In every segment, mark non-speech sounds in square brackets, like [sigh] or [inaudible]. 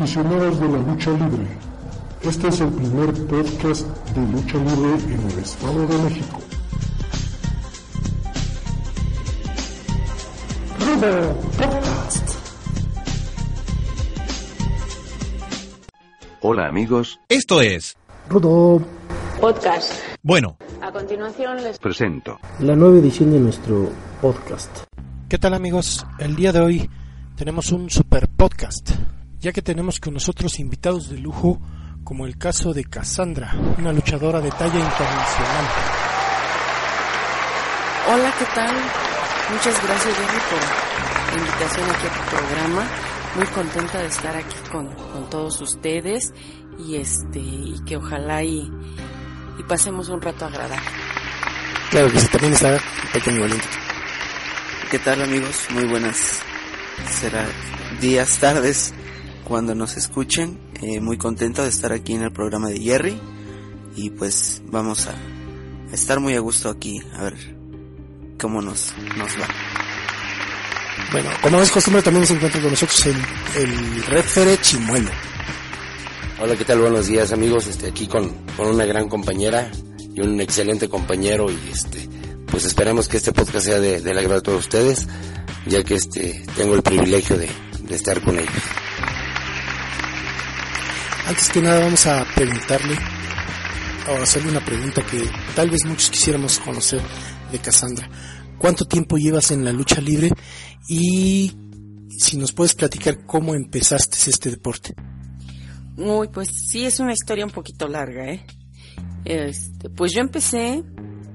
aficionados de la lucha libre. Este es el primer podcast de lucha libre en el Estado de México. Rudo Podcast. Hola amigos, Esto es Rudo. Podcast. Bueno. A continuación les presento. la nueva edición de nuestro podcast. ¿Qué tal amigos? El día de hoy tenemos un super podcast, ya que tenemos con nosotros invitados de lujo como el caso de Cassandra, una luchadora de talla internacional. Hola, ¿qué tal? Muchas gracias, Jerry, por la invitación aquí a tu programa. Muy contenta de estar aquí con, con todos ustedes y este y que ojalá y, y pasemos un rato agradable. Claro que sí, también está el pequeño valiente. ¿Qué tal amigos? Muy buenas. Será días, tardes cuando nos escuchen. Eh, muy contento de estar aquí en el programa de Jerry. Y pues vamos a estar muy a gusto aquí. A ver cómo nos, nos va. Bueno, como es costumbre también se encuentra con nosotros el, el Red Fere Chimuelo. Hola, ¿qué tal? Buenos días, amigos. Este, aquí con, con una gran compañera y un excelente compañero y este, pues esperemos que este podcast sea de, del agrado de todos ustedes, ya que este, tengo el privilegio de, de estar con ellos. Antes que nada vamos a preguntarle o hacerle una pregunta que tal vez muchos quisiéramos conocer de Cassandra. ¿Cuánto tiempo llevas en la lucha libre y si nos puedes platicar cómo empezaste este deporte? Uy, pues sí, es una historia un poquito larga, ¿eh? Este, pues yo empecé,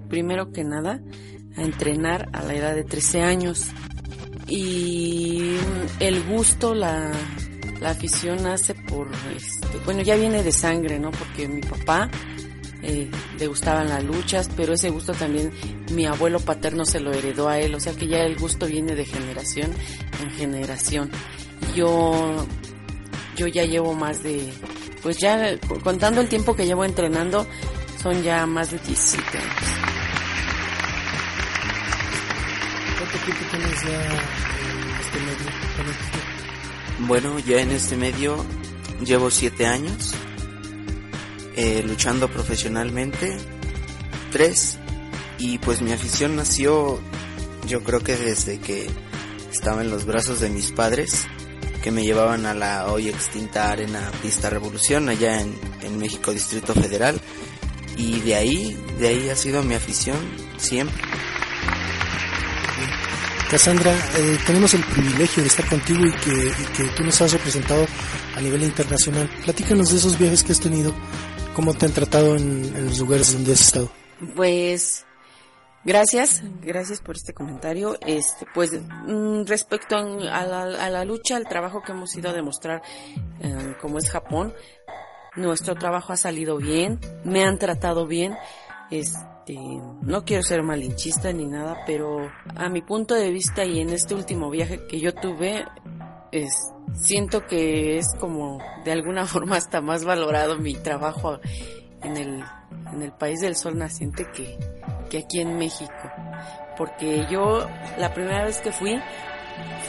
primero que nada, a entrenar a la edad de 13 años. Y el gusto, la, la afición nace por, este, bueno, ya viene de sangre, ¿no? Porque mi papá eh, le gustaban las luchas, pero ese gusto también mi abuelo paterno se lo heredó a él, o sea que ya el gusto viene de generación en generación. Yo yo ya llevo más de, pues ya contando el tiempo que llevo entrenando, son ya más de 17 años. ¿Cuánto tiempo tienes ya Bueno, ya en este medio llevo siete años eh, luchando profesionalmente, tres, y pues mi afición nació yo creo que desde que estaba en los brazos de mis padres, que me llevaban a la hoy extinta Arena Pista Revolución allá en, en México Distrito Federal, y de ahí, de ahí ha sido mi afición siempre. Cassandra, eh, tenemos el privilegio de estar contigo y que, y tú nos has representado a nivel internacional. Platícanos de esos viajes que has tenido, cómo te han tratado en, los lugares donde has estado. Pues gracias, gracias por este comentario. Este, pues mm, respecto a la, a la lucha, al trabajo que hemos ido a demostrar, eh, como es Japón, nuestro trabajo ha salido bien, me han tratado bien. Este, no quiero ser malinchista ni nada, pero a mi punto de vista y en este último viaje que yo tuve, es, siento que es como de alguna [laughs] forma hasta más valorado mi trabajo en el, país del sol naciente que, que aquí en México. Porque yo, la primera vez que fui,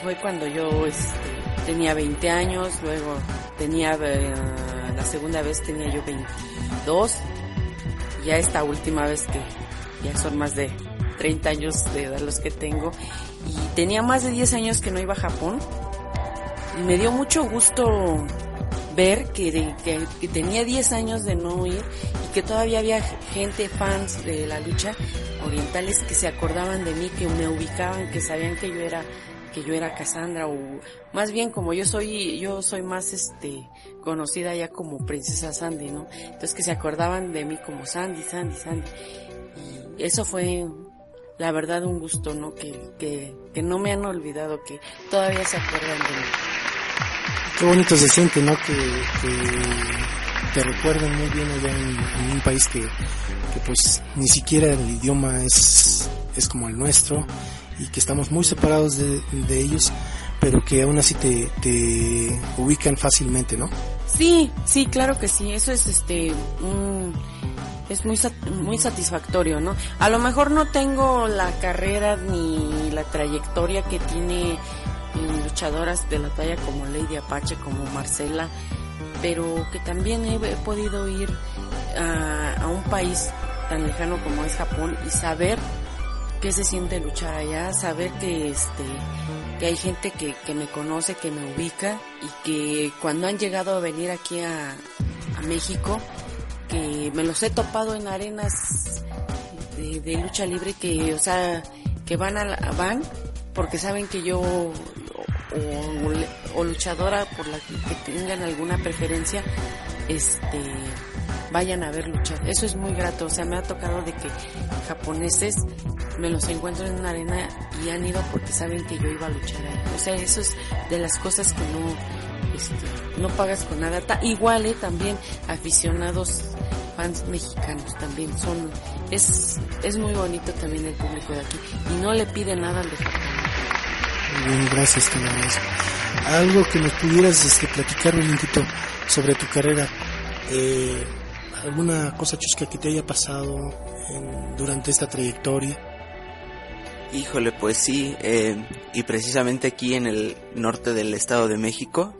fue cuando yo este, tenía 20 años, luego tenía, eh, la segunda vez tenía yo 22, ya esta última vez que ya son más de 30 años de edad los que tengo, y tenía más de 10 años que no iba a Japón, y me dio mucho gusto ver que, que, que tenía 10 años de no ir y que todavía había gente, fans de la lucha orientales que se acordaban de mí, que me ubicaban, que sabían que yo era que yo era Cassandra o más bien como yo soy yo soy más este conocida ya como princesa Sandy, ¿no? Entonces que se acordaban de mí como Sandy, Sandy, Sandy. Y eso fue la verdad un gusto, ¿no? Que, que, que no me han olvidado, que todavía se acuerdan de mí. Qué bonito se siente, ¿no? Que, que te recuerden muy bien allá en, en un país que, que pues ni siquiera el idioma es, es como el nuestro y que estamos muy separados de, ellos, pero que aún así te, te ubican fácilmente, ¿no? Sí, sí, claro que sí. Eso es este un- es muy muy satisfactorio, ¿no? A lo mejor no tengo la carrera ni la trayectoria que tiene luchadoras de la talla como Lady Apache, como Marcela, pero que también he, podido ir a, un país tan lejano como es Japón y saber qué se siente luchar allá, saber que este que hay gente que, que me conoce, que me ubica y que cuando han llegado a venir aquí a, a México, que me los he topado en arenas de, lucha libre que, o sea, que van a van porque saben que yo o, luchadora por la que, tengan alguna preferencia, este vayan a ver luchar. Eso es muy grato, o sea, me ha tocado de que japoneses me los encuentro en una arena y han ido porque saben que yo iba a luchar ahí. O sea, eso es de las cosas que no este, no pagas con nada. igual, eh, también aficionados fans mexicanos también son es es muy bonito también el público de aquí y no le pide nada al de muy bien, gracias, te Algo que me pudieras este, platicar un poquito sobre tu carrera. Eh, ¿Alguna cosa chusca que te haya pasado durante esta trayectoria? Híjole, pues sí, eh, y precisamente aquí en el norte del Estado de México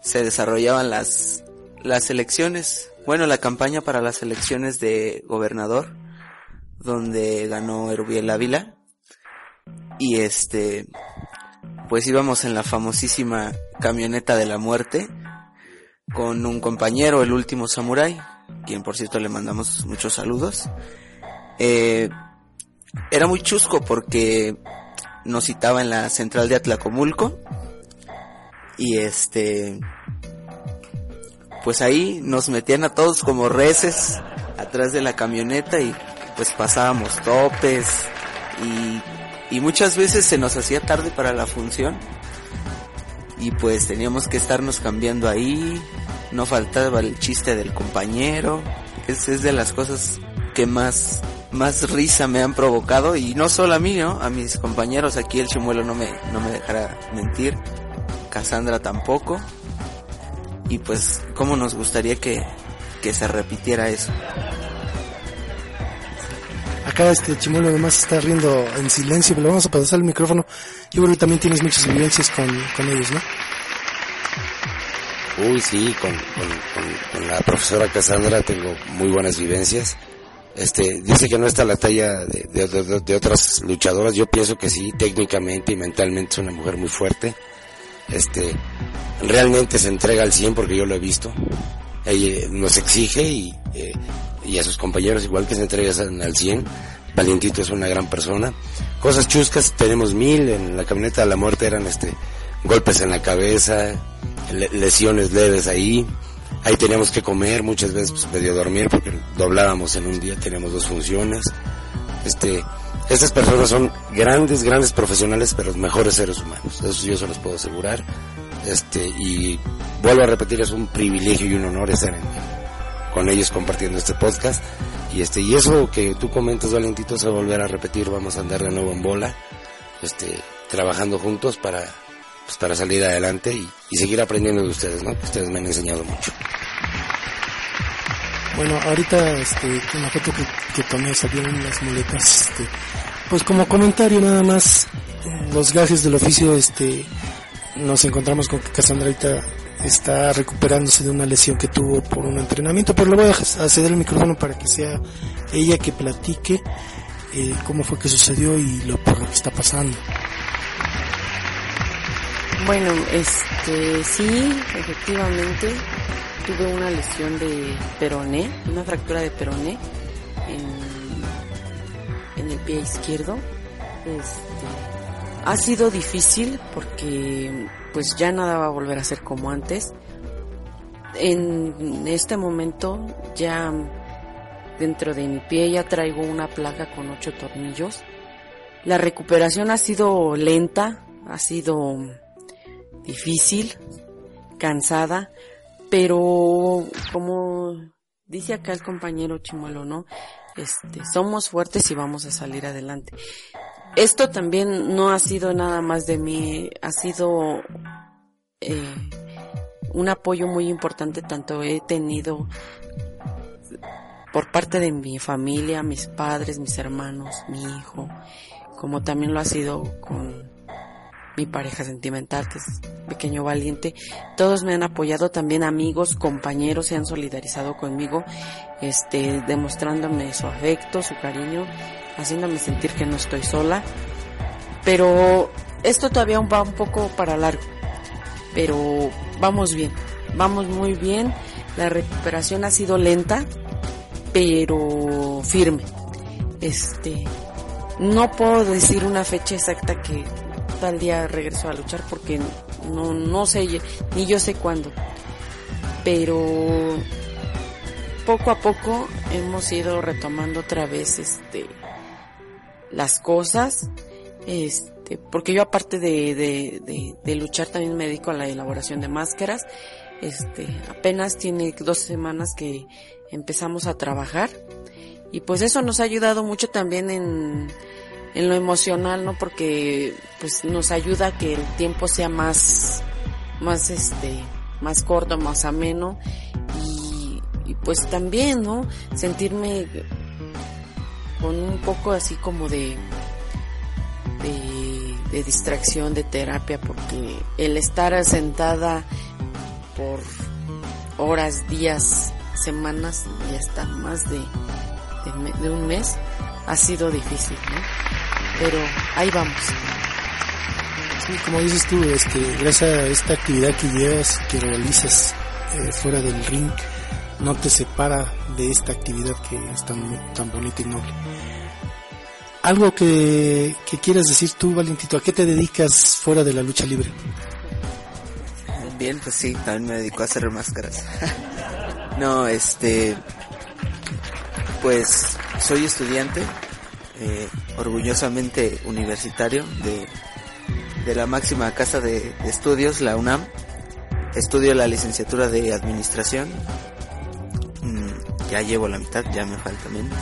se desarrollaban las, las elecciones, bueno, la campaña para las elecciones de gobernador, donde ganó Erubiel Ávila y este, pues íbamos en la famosísima camioneta de la muerte con un compañero, el último samurái, quien por cierto le mandamos muchos saludos. Eh, era muy chusco porque nos citaba en la central de Atlacomulco y este pues ahí nos metían a todos como reces atrás de la camioneta y pues pasábamos topes y muchas veces se nos hacía tarde para la función y pues teníamos que estarnos cambiando ahí, no faltaba el chiste del compañero, es, es de las cosas que más, más risa me han provocado y no solo a mí, ¿no? A mis compañeros aquí el chimuelo no me, no me dejará mentir, Cassandra tampoco y pues cómo nos gustaría que, que se repitiera eso. Acá este Chimuelo además está riendo en silencio, pero vamos a pasar el micrófono. Yo creo que también tienes muchas vivencias con, con ellos, ¿no? Uy, sí, con, con, la profesora Cassandra tengo muy buenas vivencias. Este, dice que no está a la talla de, de, otras luchadoras. Yo pienso que sí, técnicamente y mentalmente es una mujer muy fuerte. Este, realmente se entrega al 100 porque yo lo he visto. Ella nos exige y eh, y a sus compañeros igual que se entregan al 100. Valientito es una gran persona. Cosas chuscas, tenemos mil, en la camioneta de la muerte eran este golpes en la cabeza, lesiones leves ahí. Ahí teníamos que comer, muchas veces pues, medio dormir porque doblábamos en un día, teníamos dos funciones. Este, estas personas son grandes, grandes profesionales, pero mejores seres humanos. Eso yo se los puedo asegurar. Este, y vuelvo a repetir, es un privilegio y un honor estar en, con ellos compartiendo este podcast. Y este, y eso que tú comentas, Valentito, se va a volver a repetir, vamos a andar de nuevo en bola, este, trabajando juntos para, pues, para salir adelante y, seguir aprendiendo de ustedes, ¿no? Ustedes me han enseñado mucho. Bueno, ahorita, este, con la foto que, que tomé salieron las muletas, este, pues como comentario nada más, los gajes del oficio, este, nos encontramos con que Cassandra ahorita está recuperándose de una lesión que tuvo por un entrenamiento, pero le voy a ceder el micrófono para que sea ella que platique eh, cómo fue que sucedió y lo por lo que está pasando. Bueno, este sí, efectivamente tuve una lesión de peroné, una fractura de peroné en, en el pie izquierdo. Este, ha sido difícil porque pues ya nada va a volver a ser como antes. En este momento ya dentro de mi pie ya traigo una placa con ocho tornillos. La recuperación ha sido lenta, ha sido difícil, cansada, pero como dice acá el compañero Chimuelo, ¿no? Este, somos fuertes y vamos a salir adelante esto también no ha sido nada más de mí, ha sido eh, un apoyo muy importante, tanto he tenido por parte de mi familia, mis padres, mis hermanos, mi hijo, como también lo ha sido con, mi pareja sentimental, que es pequeño valiente. Todos me han apoyado, también amigos, compañeros se han solidarizado conmigo, este, demostrándome su afecto, su cariño, haciéndome sentir que no estoy sola. Pero esto todavía va un poco para largo, pero vamos bien, vamos muy bien. La recuperación ha sido lenta, pero firme. Este, no puedo decir una fecha exacta que tal día regreso a luchar porque no, no sé, ni yo sé cuándo. Pero poco a poco hemos ido retomando otra vez este las cosas. Este, porque yo aparte de, de, de, luchar también me dedico a la elaboración de máscaras. Este, apenas tiene dos semanas que empezamos a trabajar y pues eso nos ha ayudado mucho también en, en lo emocional, ¿no? Porque pues nos ayuda a que el tiempo sea más, más este, más corto, más ameno y, y pues también, ¿no? Sentirme con un poco así como de, de, distracción, de terapia, porque el estar sentada por horas, días, semanas y hasta más de, de, un mes ha sido difícil, ¿no? Pero ahí vamos. Sí, como dices tú, es que gracias a esta actividad que llevas, que realizas eh, fuera del ring, no te separa de esta actividad que es tan, tan bonita y noble. Algo que, que quieras decir tú, Valentito, ¿a qué te dedicas fuera de la lucha libre? Bien, pues sí, también me dedico a hacer máscaras. [laughs] no, este, pues soy estudiante, eh, orgullosamente universitario de, de la máxima casa de, estudios, la UNAM. Estudio la licenciatura de administración. Ya llevo la mitad, ya me falta menos.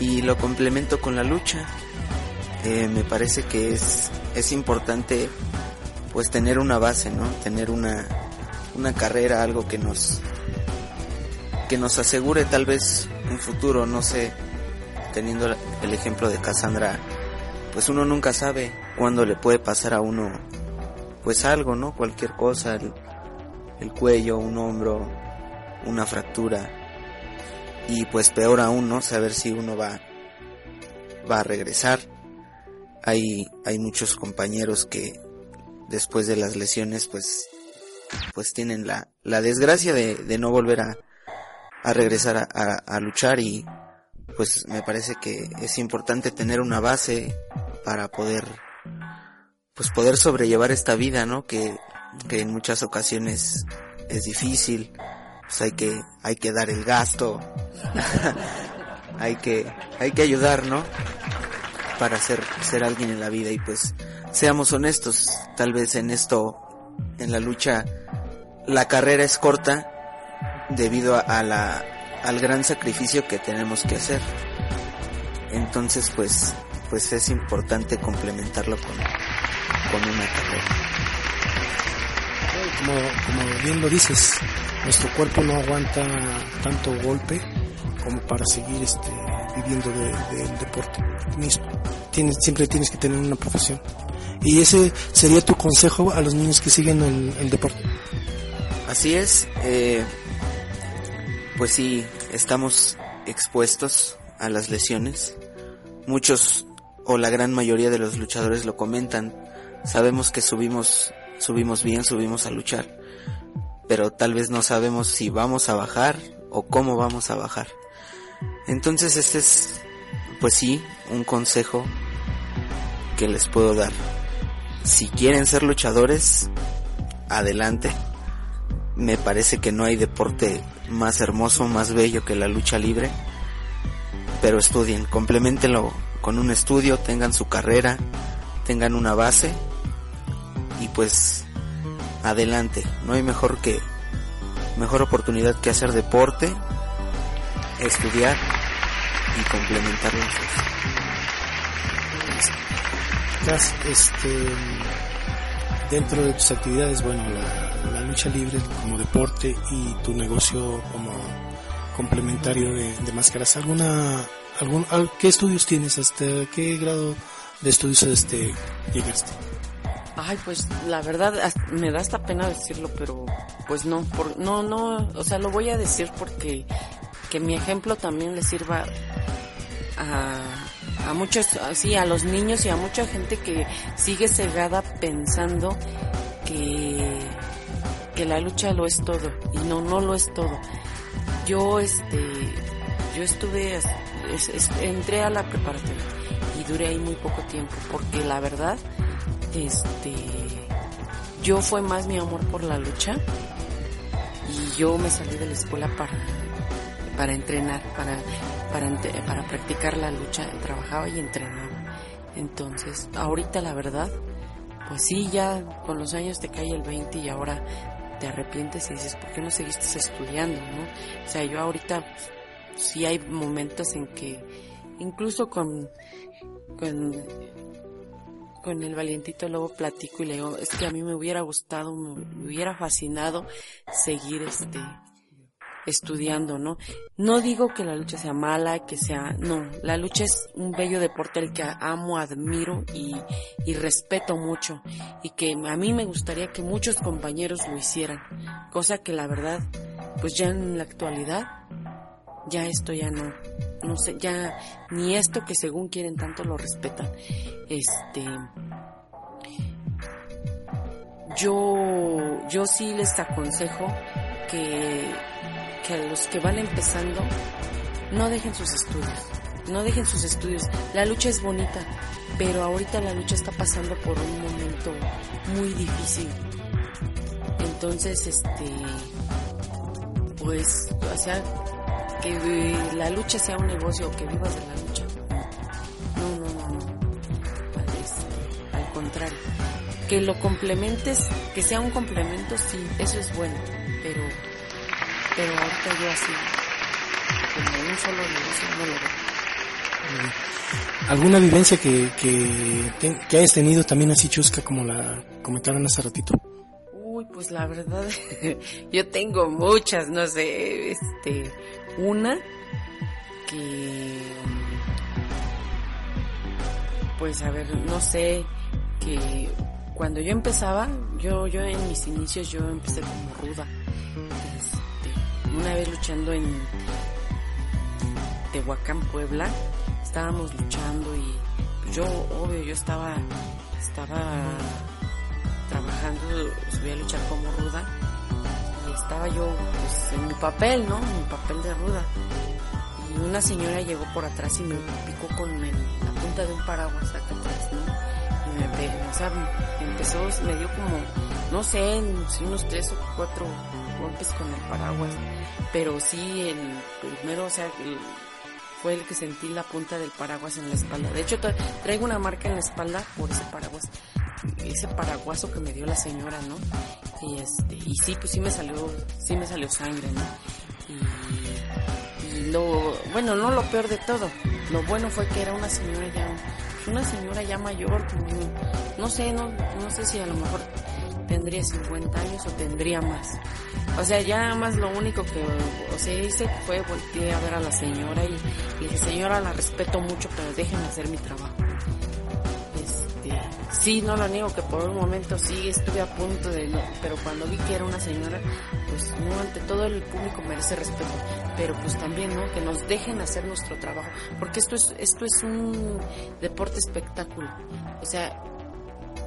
Y lo complemento con la lucha. Eh, me parece que es, es importante pues tener una base, ¿no? Tener una, una carrera, algo que nos, que nos asegure tal vez un futuro, no sé, teniendo el ejemplo de Cassandra, pues uno nunca sabe cuándo le puede pasar a uno pues algo, ¿no? Cualquier cosa, el, cuello, un hombro, una fractura y pues peor aún, ¿no? Saber si uno va va a regresar. Hay hay muchos compañeros que después de las lesiones pues pues tienen la, la desgracia de, de no volver a, a regresar a, a, luchar y pues me parece que es importante tener una base para poder pues poder sobrellevar esta vida, ¿no? Que, que en muchas ocasiones es difícil, pues hay que, hay que dar el gasto, [laughs] hay que, hay que ayudar, ¿no? Para ser, ser alguien en la vida y pues seamos honestos, tal vez en esto, en la lucha, la carrera es corta debido a, la, al gran sacrificio que tenemos que hacer. Entonces, pues, pues es importante complementarlo con, con una carrera. Como, bien lo dices, nuestro cuerpo no aguanta tanto golpe como para seguir este, viviendo del deporte mismo. Siempre tienes que tener una profesión. Y ese sería tu consejo a los niños que siguen el, el deporte. Así es. Eh, pues sí, estamos expuestos a las lesiones. Muchos o la gran mayoría de los luchadores lo comentan. Sabemos que subimos, subimos bien, subimos a luchar, pero tal vez no sabemos si vamos a bajar o cómo vamos a bajar. Entonces este es, pues sí, un consejo que les puedo dar. Si quieren ser luchadores, adelante. Me parece que no hay deporte más hermoso, más bello que la lucha libre. Pero estudien, complementenlo con un estudio, tengan su carrera, tengan una base y pues adelante. No hay mejor que mejor oportunidad que hacer deporte, estudiar y complementar las Este, dentro de tus actividades, bueno, la, lucha libre como deporte y tu negocio como complementario de, máscaras. ¿Alguna, algún, ¿Qué estudios tienes? ¿Hasta qué grado de estudios este, llegaste? Ay, pues la verdad me da hasta pena decirlo, pero pues no, por, no, no, o sea, lo voy a decir porque que mi ejemplo también le sirva a, a muchos, así, a los niños y a mucha gente que sigue cegada pensando que, que la lucha lo es todo y no, no lo es todo. Yo, este, yo estuve, entré a la preparatoria y duré ahí muy poco tiempo porque la verdad, este, yo fue más mi amor por la lucha y yo me salí de la escuela para para entrenar, para, para, para practicar la lucha, trabajaba y entrenaba. Entonces, ahorita la verdad, pues sí, ya con los años te cae el 20 y ahora te arrepientes y dices, ¿por qué no seguiste estudiando? ¿no? O sea, yo ahorita sí hay momentos en que, incluso con, con, con el valientito lobo platico y le digo, es que a mí me hubiera gustado, me hubiera fascinado seguir este, estudiando, ¿no? No digo que la lucha sea mala, que sea, no, la lucha es un bello deporte al que amo, admiro y, y respeto mucho y que a mí me gustaría que muchos compañeros lo hicieran, cosa que la verdad, pues ya en la actualidad, ya esto ya no, no sé, ya ni esto que según quieren tanto lo respetan. Este, yo, yo sí les aconsejo que que a los que van empezando no dejen sus estudios, no dejen sus estudios. La lucha es bonita, pero ahorita la lucha está pasando por un momento muy difícil. Entonces, este, pues, o sea, que la lucha sea un negocio, que vivas de la lucha. No, no, no, no. Al, al contrario. Que lo complementes, que sea un complemento, sí, eso es bueno, pero pero ahorita yo así, como un solo negocio, no lo veo. ¿Alguna vivencia que, que, que hayas tenido también así chusca como la comentaron hace ratito? Uy, pues la verdad, [laughs] yo tengo muchas, no sé, este, una que, pues a ver, no sé, que cuando yo empezaba, yo, yo en mis inicios yo empecé como ruda. Una vez luchando en Tehuacán, Puebla, estábamos luchando y yo, obvio, yo estaba, estaba trabajando, subí a luchar como ruda estaba yo pues, en mi papel, ¿no? En mi papel de ruda. Y una señora llegó por atrás y me picó con la punta de un paraguas acá ¿no? Y me, o sea, empezó, me dio como, no sé, unos tres o cuatro golpes con el paraguas, pero sí el primero, o sea, fue el que sentí la punta del paraguas en la espalda. De hecho, traigo una marca en la espalda por ese paraguas, ese paraguaso que me dio la señora, ¿no? Y este, y sí, pues sí me salió, sí me salió sangre, ¿no? Y, lo, bueno, no lo peor de todo, lo bueno fue que era una señora ya, una señora ya mayor, no sé, no, no sé si a lo mejor tendría 50 años o tendría más. O sea, ya más lo único que, o sea, hice fue voltear a ver a la señora y, y dije, señora, la respeto mucho, pero déjenme hacer mi trabajo. Sí, no lo niego que por un momento sí estuve a punto de no, pero cuando vi que era una señora, pues no, ante todo el público merece respeto, pero pues también, ¿no? Que nos dejen hacer nuestro trabajo, porque esto es, esto es un deporte espectáculo. O sea,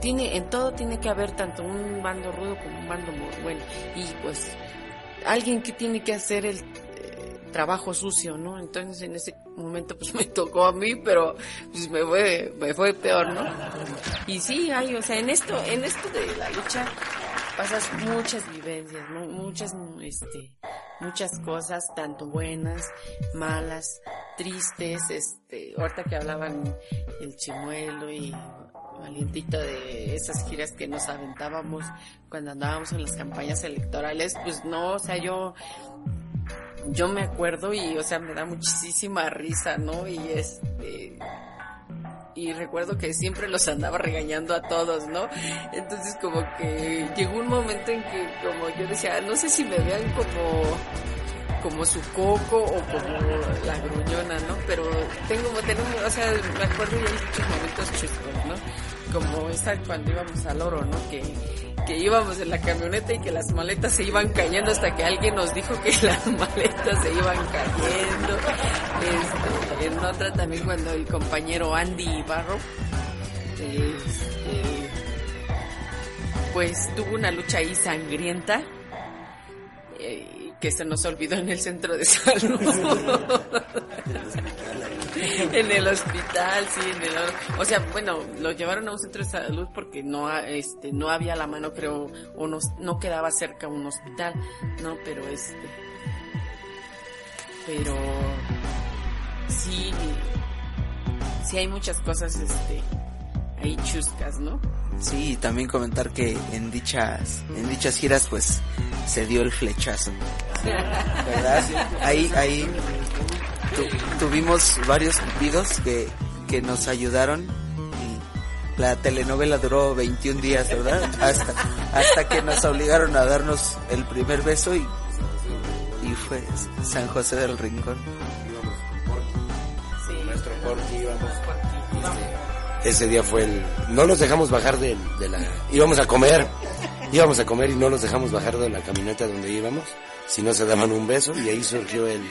tiene, en todo tiene que haber tanto un bando rudo como un bando bueno. Y pues alguien que tiene que hacer el eh, trabajo sucio, ¿no? Entonces en ese momento pues [laughs] me tocó a mí, pero pues me fue, me fue peor, ¿no? Y sí, hay, o sea, en esto, en esto de la lucha pasas muchas vivencias, ¿no? muchas, este, muchas cosas, tanto buenas, malas, tristes, este, ahorita que hablaban el chimuelo y valientito de esas giras que nos aventábamos cuando andábamos en las campañas electorales, pues no, o sea, yo yo me acuerdo y o sea, me da muchísima risa, ¿no? Y este y recuerdo que siempre los andaba regañando a todos, ¿no? Entonces como que llegó un momento en que como yo decía, no sé si me vean como como su coco o como la gruñona, ¿no? Pero tengo, tengo, o sea, me acuerdo en muchos momentos chuscos, ¿no? como esa cuando íbamos al oro, ¿no? Que, que íbamos en la camioneta y que las maletas se iban cayendo hasta que alguien nos dijo que [laughs] las maletas se iban cayendo. Este, en otra también cuando el compañero Andy Barro, este, pues tuvo una lucha ahí sangrienta. Eh, que se nos olvidó en el centro de [laughs] salud. en el hospital, sí, en el, o sea, bueno, lo llevaron a un centro de salud porque no, este, no había la mano, creo, o no, no quedaba cerca un hospital, no, pero este, pero sí, sí hay muchas cosas, este, ahí chuscas, ¿no? Sí, también comentar que en dichas, en dichas giras pues se dio el flechazo. ¿Verdad? Ahí, ahí tuvimos varios cupidos que, que nos ayudaron y la telenovela duró 21 días, ¿verdad? Hasta, hasta que nos obligaron a darnos el primer beso y, y fue San José del Rincón. Sí. Nuestro íbamos ese día fue el... No nos dejamos bajar de, de, la... Íbamos a comer, íbamos a comer y no nos dejamos bajar de la camioneta donde íbamos, si no se daban un beso y ahí surgió el,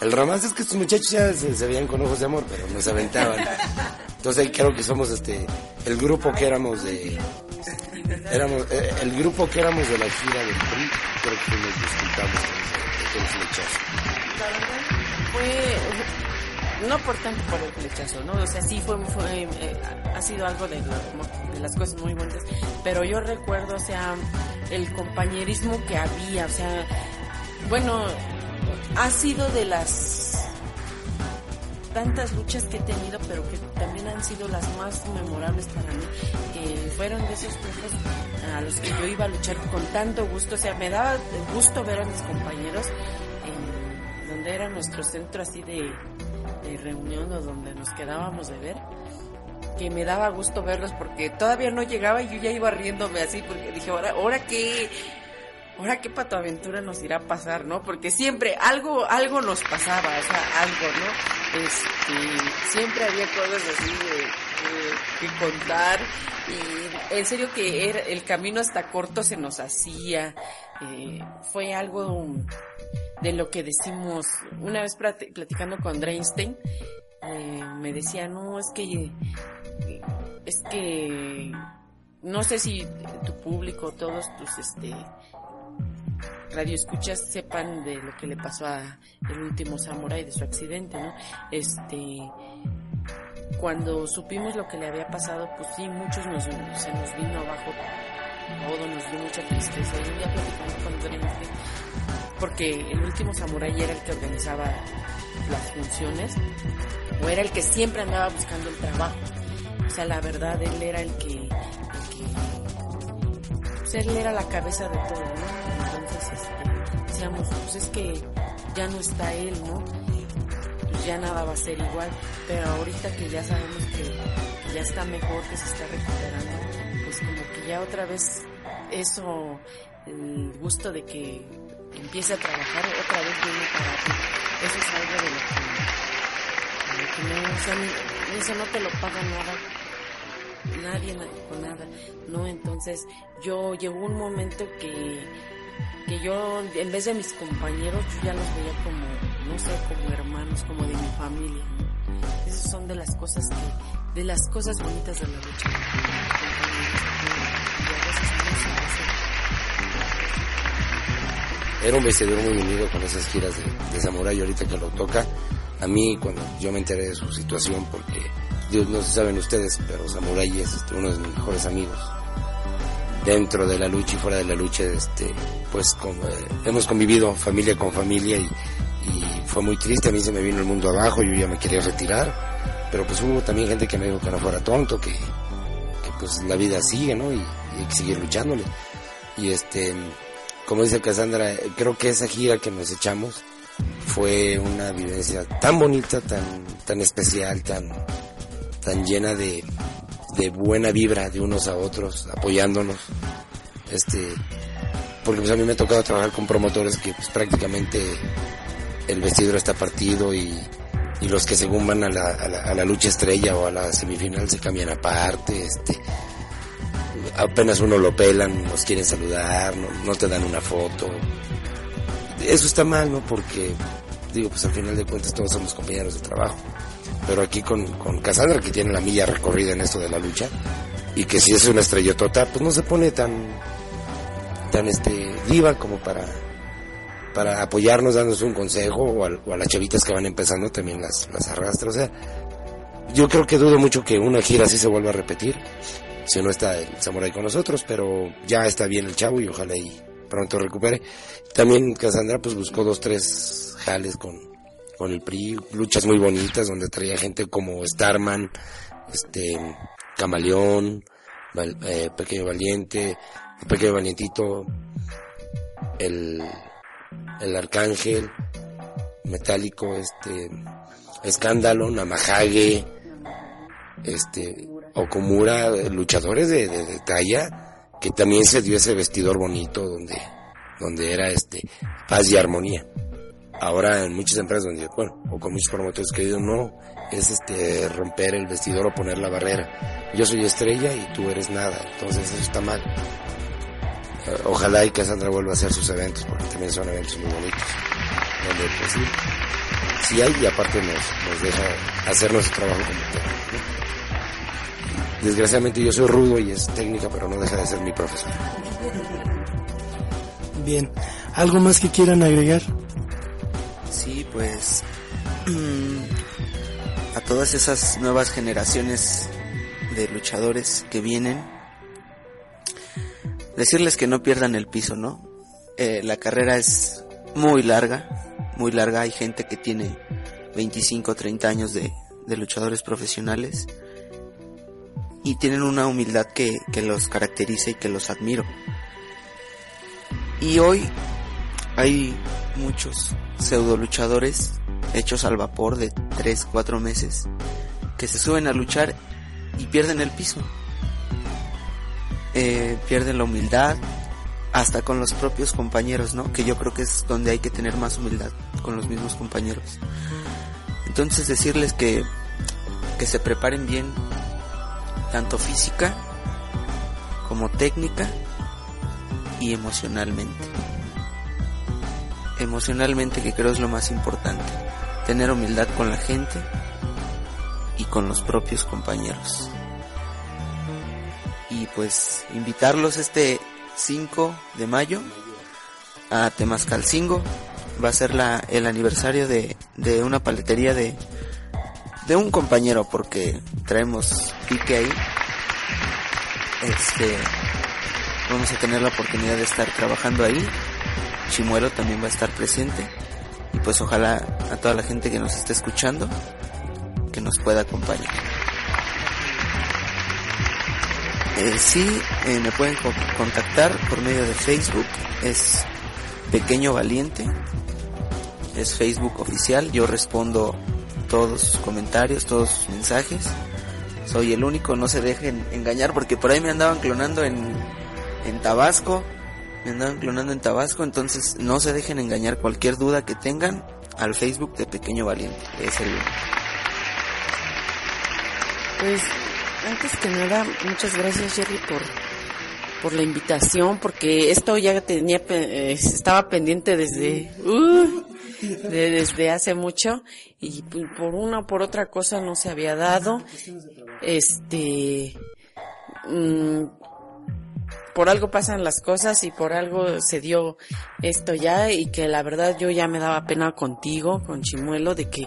el romance. Es que estos muchachos ya se, veían con ojos de amor, pero nos aventaban. [laughs] Entonces creo que somos este el grupo que éramos de... Éramos, eh, el grupo que éramos de la gira del PRI, creo que nos disfrutamos con, el Fue no por tanto por el flechazo, ¿no? O sea, sí fue, fue eh, ha sido algo de, de, las cosas muy buenas, pero yo recuerdo, o sea, el compañerismo que había, o sea, bueno, ha sido de las tantas luchas que he tenido, pero que también han sido las más memorables para mí, que fueron de esos tiempos a los que yo iba a luchar con tanto gusto, o sea, me daba gusto ver a mis compañeros donde era nuestro centro así de de reunión o donde nos quedábamos de ver, que me daba gusto verlos porque todavía no llegaba y yo ya iba riéndome así porque dije, ahora, ahora qué, ahora qué aventura nos irá a pasar, ¿no? Porque siempre algo, algo nos pasaba, o sea, algo, ¿no? Este, siempre había cosas así de, que contar y en serio que era, el camino hasta corto se nos hacía, eh, fue algo de lo que decimos, una vez platicando con Dreinstein, eh, me decía, no, es que, es que, no sé si tu público, todos tus, este, radioescuchas sepan de lo que le pasó a el último samurai, de su accidente, ¿no? Este, cuando supimos lo que le había pasado, pues sí, muchos nos, se nos vino abajo todo, nos dio mucha tristeza. Y un día platicando con Dreinstein, porque el último samurái era el que organizaba las funciones o era el que siempre andaba buscando el trabajo. O sea, la verdad, él era el que, pues, él era la cabeza de todo, ¿no? Decíamos, pues es que ya no está él, ¿no? Pues ya nada va a ser igual, pero ahorita que ya sabemos que ya está mejor, que se está recuperando, pues como que ya otra vez eso, el gusto de que empiece a trabajar, otra vez viene para ti. Eso es algo de lo que, no, o sea, eso no te lo paga nada, nadie, con nada, ¿no? Entonces, yo llegó un momento que, que yo, en vez de mis compañeros, yo ya los veía como, no sé, como hermanos, como de mi familia, ¿no? Esas son de las cosas que, de las cosas bonitas de la lucha. era un vestidor muy unido con esas giras de, de Samurai ahorita que lo toca. A mí, cuando yo me enteré de su situación, porque Dios no se saben ustedes, pero Samurai es uno de mis mejores amigos. Dentro de la lucha y fuera de la lucha, este, pues eh, hemos convivido familia con familia y, fue muy triste. A mí se me vino el mundo abajo, yo ya me quería retirar, pero pues hubo también gente que me dijo que no fuera tonto, que, que pues la vida sigue, ¿no? Y, y hay que seguir luchándole. Y este, como dice Cassandra, creo que esa gira que nos echamos fue una vivencia tan bonita, tan, tan especial, tan, tan llena de, de buena vibra de unos a otros, apoyándonos. Este, porque pues a mí me ha tocado trabajar con promotores que pues prácticamente el vestidor está partido y, y los que según van a la, a la, lucha estrella o a la semifinal se cambian aparte, este, apenas uno lo pelan, nos quieren saludar, no, te dan una foto. Eso está mal, ¿no? Porque, digo, pues al final de cuentas todos somos compañeros de trabajo. Pero aquí con, con Cassandra, que tiene la milla recorrida en esto de la lucha, y que si es una estrellotota, pues no se pone tan, tan este, diva como para para apoyarnos, dándonos un consejo, o a, las chavitas que van empezando también las, las arrastra. O sea, yo creo que dudo mucho que una gira así se vuelva a repetir, si no está el Samurai con nosotros, pero ya está bien el chavo y ojalá y pronto recupere. También Cassandra pues buscó dos, tres jales con, con el PRI, luchas muy bonitas donde traía gente como Starman, este, Camaleón, eh, Pequeño Valiente, Pequeño Valientito, el el Arcángel, Metálico, este, Escándalo, Namahage, este, Okumura, luchadores de, de, talla, que también se dio ese vestidor bonito donde, donde era este, paz y armonía. Ahora en muchas empresas donde, bueno, o con muchos promotores que digo, no, es este, romper el vestidor o poner la barrera. Yo soy estrella y tú eres nada, entonces eso está mal. Eh, ojalá y Cassandra vuelva a hacer sus eventos, porque también son eventos muy bonitos. Donde pues sí, sí hay y aparte nos, nos deja hacer nuestro trabajo como Desgraciadamente yo soy rudo y es técnica, pero no deja de ser mi profesor. Bien, ¿algo más que quieran agregar? Sí, pues a todas esas nuevas generaciones de luchadores que vienen, decirles que no pierdan el piso, ¿no? Eh, la carrera es muy larga, muy larga. Hay gente que tiene 25, 30 años de, de luchadores profesionales y tienen una humildad que, que los caracteriza y que los admiro. Y hoy hay muchos pseudo luchadores hechos al vapor de 3, 4 meses que se suben a luchar y pierden el piso eh, pierden la humildad, hasta con los propios compañeros, ¿no? Que yo creo que es donde hay que tener más humildad con los mismos compañeros. Entonces decirles que, que se preparen bien, tanto física como técnica y emocionalmente. Emocionalmente que creo es lo más importante. Tener humildad con la gente y con los propios compañeros y pues invitarlos este 5 de mayo a Temascalcingo. Va a ser la, el aniversario de, de una paletería de, de un compañero porque traemos ahí. Este, vamos a tener la oportunidad de estar trabajando ahí. Chimuelo también va a estar presente. Y pues ojalá a toda la gente que nos esté escuchando que nos pueda acompañar. Eh, sí, eh, me pueden contactar por medio de Facebook. Es Pequeño Valiente. Es Facebook oficial. Yo respondo todos sus comentarios, todos sus mensajes. Soy el único, no se dejen engañar porque por ahí me andaban clonando en, en Tabasco. Me andaban clonando en Tabasco, entonces no se dejen engañar cualquier duda que tengan al Facebook de Pequeño Valiente. Es el Pues antes que nada, muchas gracias Jerry por, por la invitación, porque esto ya tenía, eh, estaba pendiente desde, uh, desde hace mucho y por una o por otra cosa no se había dado. Este, mm, por algo pasan las cosas y por algo se dio esto ya y que la verdad yo ya me daba pena contigo, con Chimuelo, de que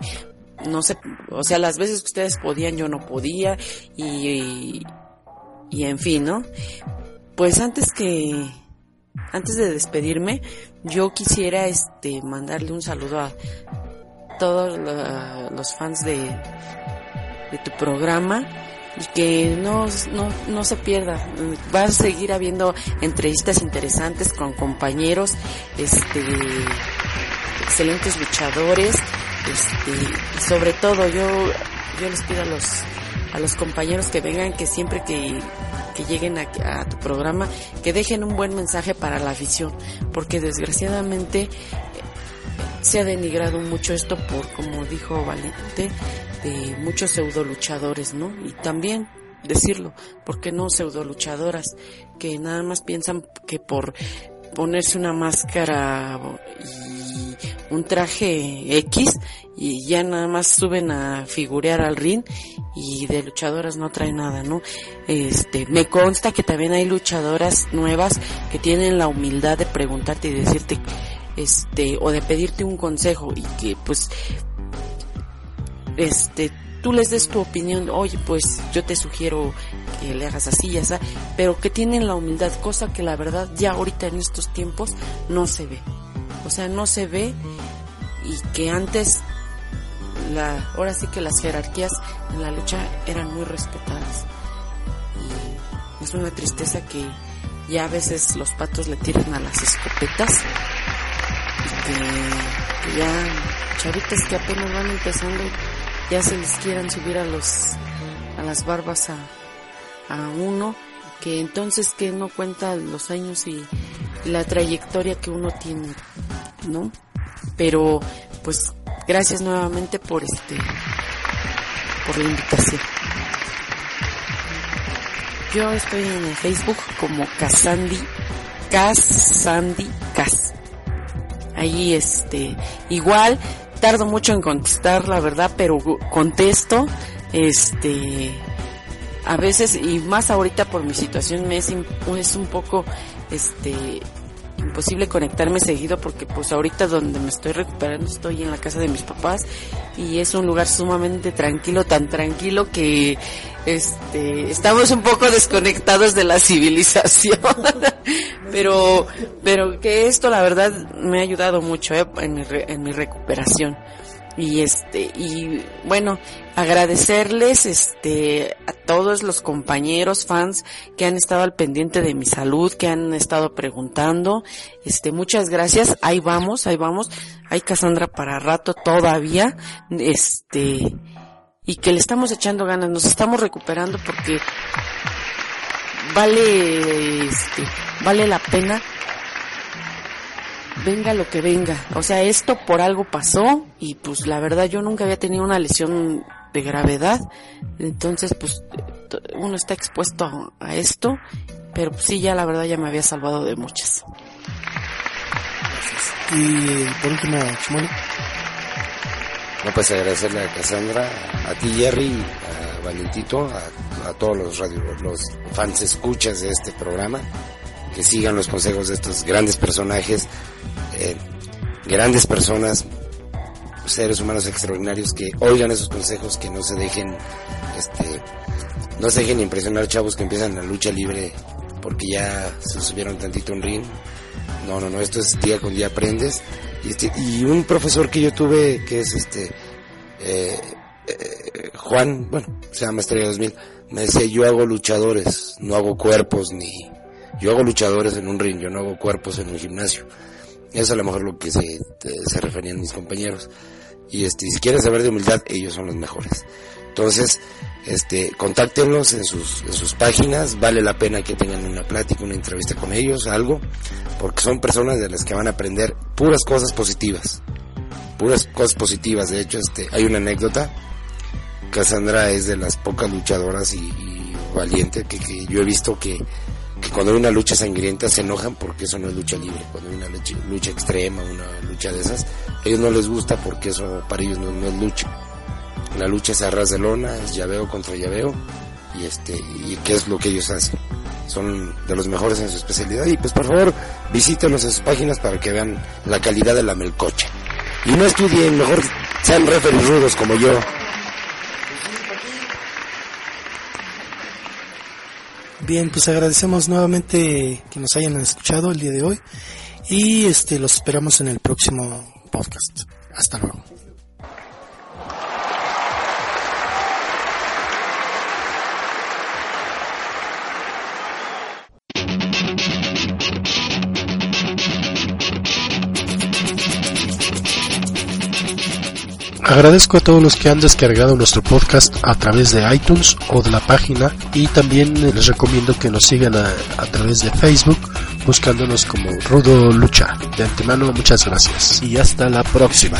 no sé, o sea, las veces que ustedes podían yo no podía y, y, en fin, ¿no? Pues antes que, antes de despedirme, yo quisiera este mandarle un saludo a todos los fans de, de tu programa y que no, no, no se pierda. Va a seguir habiendo entrevistas interesantes con compañeros, este, excelentes luchadores este, sobre todo yo, yo les pido a los, a los compañeros que vengan que siempre que, que lleguen a, tu programa, que dejen un buen mensaje para la afición, porque desgraciadamente se ha denigrado mucho esto por, como dijo Valente, de muchos pseudo luchadores, ¿no? Y también decirlo, porque no pseudo luchadoras, que nada más piensan que por ponerse una máscara y un traje X y ya nada más suben a figurear al ring y de luchadoras no trae nada, ¿no? Este, me consta que también hay luchadoras nuevas que tienen la humildad de preguntarte y decirte este o de pedirte un consejo y que pues este tú les des tu opinión, oye, pues yo te sugiero que le hagas así y así, pero que tienen la humildad, cosa que la verdad ya ahorita en estos tiempos no se ve. O sea, no se ve y que antes la ahora sí que las jerarquías en la lucha eran muy respetadas. Y es una tristeza que ya a veces los patos le tiran a las escopetas y que, que ya chavitas que apenas van empezando ya se les quieran subir a los a las barbas a, a uno que entonces que no cuenta los años y la trayectoria que uno tiene no pero pues gracias nuevamente por este por la invitación. Yo estoy en el Facebook como Casandi Casandi Cas. Ahí este igual tardo mucho en contestar, la verdad, pero contesto, este, a veces, y más ahorita por mi situación, me es, es un poco, este, imposible conectarme seguido porque pues ahorita donde me estoy recuperando estoy en la casa de mis papás y es un lugar sumamente tranquilo, tan tranquilo que este estamos un poco desconectados de la civilización. [laughs] pero pero que esto la verdad me ha ayudado mucho eh, en, mi en mi recuperación. Y este y bueno agradecerles este a todos los compañeros fans que han estado al pendiente de mi salud que han estado preguntando. Este muchas gracias. Ahí vamos ahí vamos. Hay Cassandra para rato todavía. Este y que le estamos echando ganas nos estamos recuperando porque vale este vale la pena venga lo que venga. O sea, esto por algo pasó y pues la verdad yo nunca había tenido una lesión de gravedad. Entonces pues uno está expuesto a, esto, pero pues, sí ya la verdad ya me había salvado de muchas. Y por último. No, pues agradecerle a Cassandra, a ti Jerry, a Valentito, a, todos los radio, los fans escuchas de este programa que sigan los consejos de estos grandes personajes, eh, grandes personas, seres humanos extraordinarios que oigan esos consejos, que no se dejen, este, no se dejen impresionar chavos que empiezan la lucha libre porque ya se subieron tantito un ring. No, no, no, esto es día con día aprendes. Y, este, y un profesor que yo tuve que es este, eh, eh, Juan, bueno, se llama Estrella 2000, me decía, yo hago luchadores, no hago cuerpos ni, yo hago luchadores en un ring, yo no hago cuerpos en un gimnasio. Eso es a lo mejor lo que se, se referían mis compañeros. Y este, si quieren saber de humildad, ellos son los mejores. Entonces, este, contáctenlos en sus, en sus páginas, vale la pena que tengan una plática, una entrevista con ellos, algo, porque son personas de las que van a aprender puras cosas positivas. Puras cosas positivas. De hecho, este, hay una anécdota. Cassandra es de las pocas luchadoras y, y valiente que, que yo he visto que que cuando hay una lucha sangrienta se enojan porque eso no es lucha libre, cuando hay una lucha, extrema, una lucha de esas, a ellos no les gusta porque eso para ellos no es lucha. La lucha es arras de lona, es llaveo contra llaveo, y este, y qué es lo que ellos hacen. Son de los mejores en su especialidad, y pues por favor, visítenos en sus páginas para que vean la calidad de la melcocha. Y no estudien, mejor sean referees rudos como yo. Bien, pues agradecemos nuevamente que nos hayan escuchado el día de hoy y este los esperamos en el próximo podcast. Hasta luego. Agradezco a todos los que han descargado nuestro podcast a través de iTunes o de la página y también les recomiendo que nos sigan a, a través de Facebook buscándonos como Rudo Lucha. De antemano, muchas gracias y hasta la próxima.